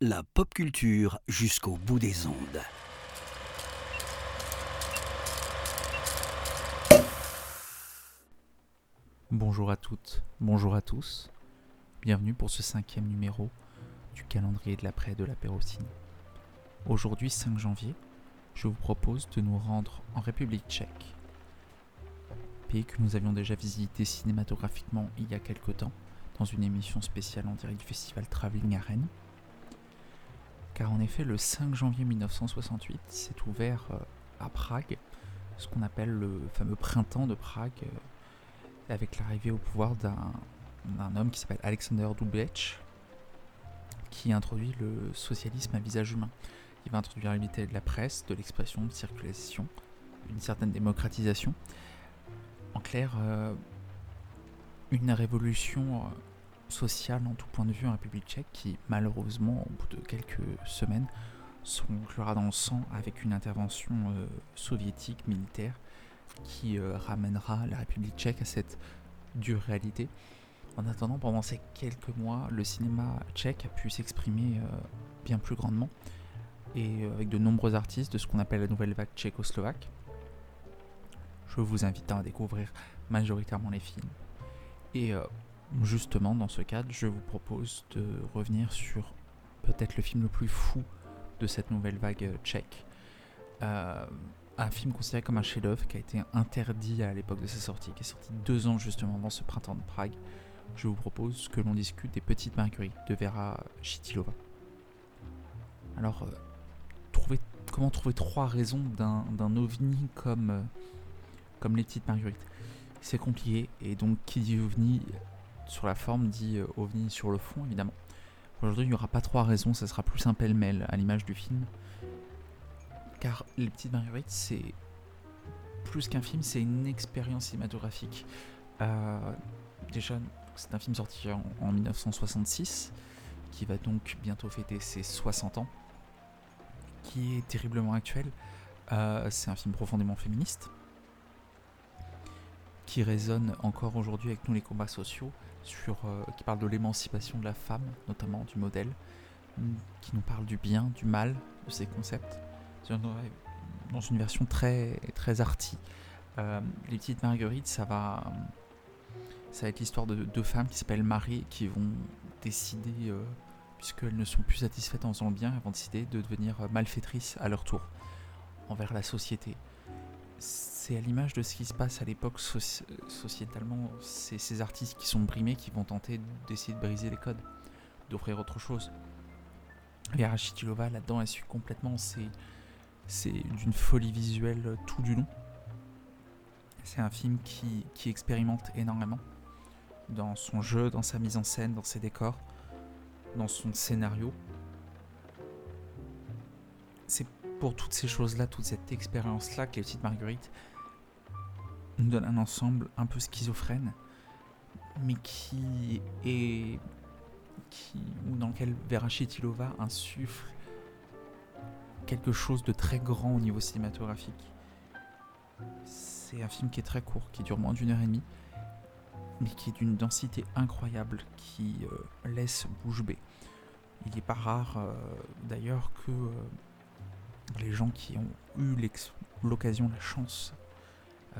La pop culture jusqu'au bout des ondes. Bonjour à toutes, bonjour à tous. Bienvenue pour ce cinquième numéro du calendrier de l'après de l'apérocine. Aujourd'hui, 5 janvier, je vous propose de nous rendre en République tchèque, pays que nous avions déjà visité cinématographiquement il y a quelque temps dans une émission spéciale en direct du festival Travelling à Rennes. Car en effet, le 5 janvier 1968 s'est ouvert euh, à Prague ce qu'on appelle le fameux printemps de Prague, euh, avec l'arrivée au pouvoir d'un homme qui s'appelle Alexander Dubček, qui introduit le socialisme à visage humain. Il va introduire la de la presse, de l'expression, de circulation, une certaine démocratisation. En clair, euh, une révolution euh, sociale en tout point de vue en République tchèque qui, malheureusement, au bout de quelques semaines, se conclura dans le sang avec une intervention euh, soviétique militaire qui ramènera la République tchèque à cette dure réalité. En attendant, pendant ces quelques mois, le cinéma tchèque a pu s'exprimer bien plus grandement et avec de nombreux artistes de ce qu'on appelle la nouvelle vague tchécoslovaque. Je vous invite à découvrir majoritairement les films. Et euh, justement, dans ce cadre, je vous propose de revenir sur peut-être le film le plus fou de cette nouvelle vague tchèque. Euh, un film considéré comme un chef-d'œuvre qui a été interdit à l'époque de sa sortie, qui est sorti deux ans justement avant ce printemps de Prague. Je vous propose que l'on discute des Petites Marguerites de Vera Chitilova. Alors, euh, comment trouver trois raisons d'un ovni comme, euh, comme les petites marguerites? C'est compliqué, et donc qui dit ovni sur la forme dit euh, ovni sur le fond, évidemment. Aujourd'hui, il n'y aura pas trois raisons, ça sera plus un pêle-mêle à l'image du film. Car Les Petites Marguerites, c'est plus qu'un film, c'est une expérience cinématographique. Euh, déjà, c'est un film sorti en 1966, qui va donc bientôt fêter ses 60 ans qui est terriblement actuel. Euh, c'est un film profondément féministe qui résonne encore aujourd'hui avec nous les combats sociaux, sur, euh, qui parle de l'émancipation de la femme, notamment du modèle, qui nous parle du bien, du mal, de ces concepts, dans une version très, très arty. Euh, les petites marguerites, ça va, ça va être l'histoire de deux femmes qui s'appellent Marie qui vont décider puisqu'elles ne sont plus satisfaites en faisant le bien, elles vont décider de devenir malfaitrices à leur tour envers la société. C'est à l'image de ce qui se passe à l'époque sociétalement, c'est ces artistes qui sont brimés qui vont tenter d'essayer de briser les codes, d'offrir autre chose. Vera Chitilova là-dedans elle suit complètement, c'est d'une folie visuelle tout du long. C'est un film qui, qui expérimente énormément dans son jeu, dans sa mise en scène, dans ses décors dans son scénario. C'est pour toutes ces choses-là, toute cette expérience-là que les petites marguerites nous donnent un ensemble un peu schizophrène, mais qui est. Qui, ou dans lequel Vera Chitilova insuffle quelque chose de très grand au niveau cinématographique. C'est un film qui est très court, qui dure moins d'une heure et demie, mais qui est d'une densité incroyable, qui euh, laisse bouche bée. Il n'est pas rare euh, d'ailleurs que euh, les gens qui ont eu l'occasion, la chance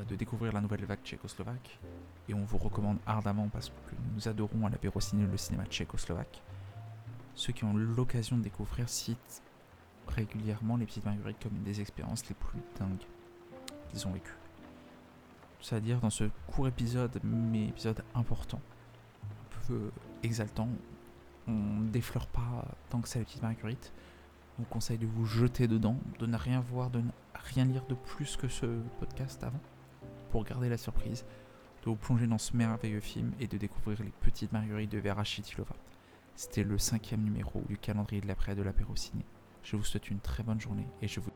de découvrir la nouvelle vague tchécoslovaque, et on vous recommande ardemment parce que nous adorons à l'apéro ciné le cinéma tchécoslovaque, ceux qui ont l'occasion de découvrir citent régulièrement les petites marguerites comme une des expériences les plus dingues qu'ils ont vécues c'est-à-dire dans ce court épisode, mais épisode important, un peu exaltant. On défleure pas tant que c'est la petite Marguerite. Vous conseille de vous jeter dedans, de ne rien voir, de ne rien lire de plus que ce podcast avant, pour garder la surprise, de vous plonger dans ce merveilleux film et de découvrir les petites Marguerites de Vera Chitilova. C'était le cinquième numéro du calendrier de l'après de l'apéro ciné. Je vous souhaite une très bonne journée et je vous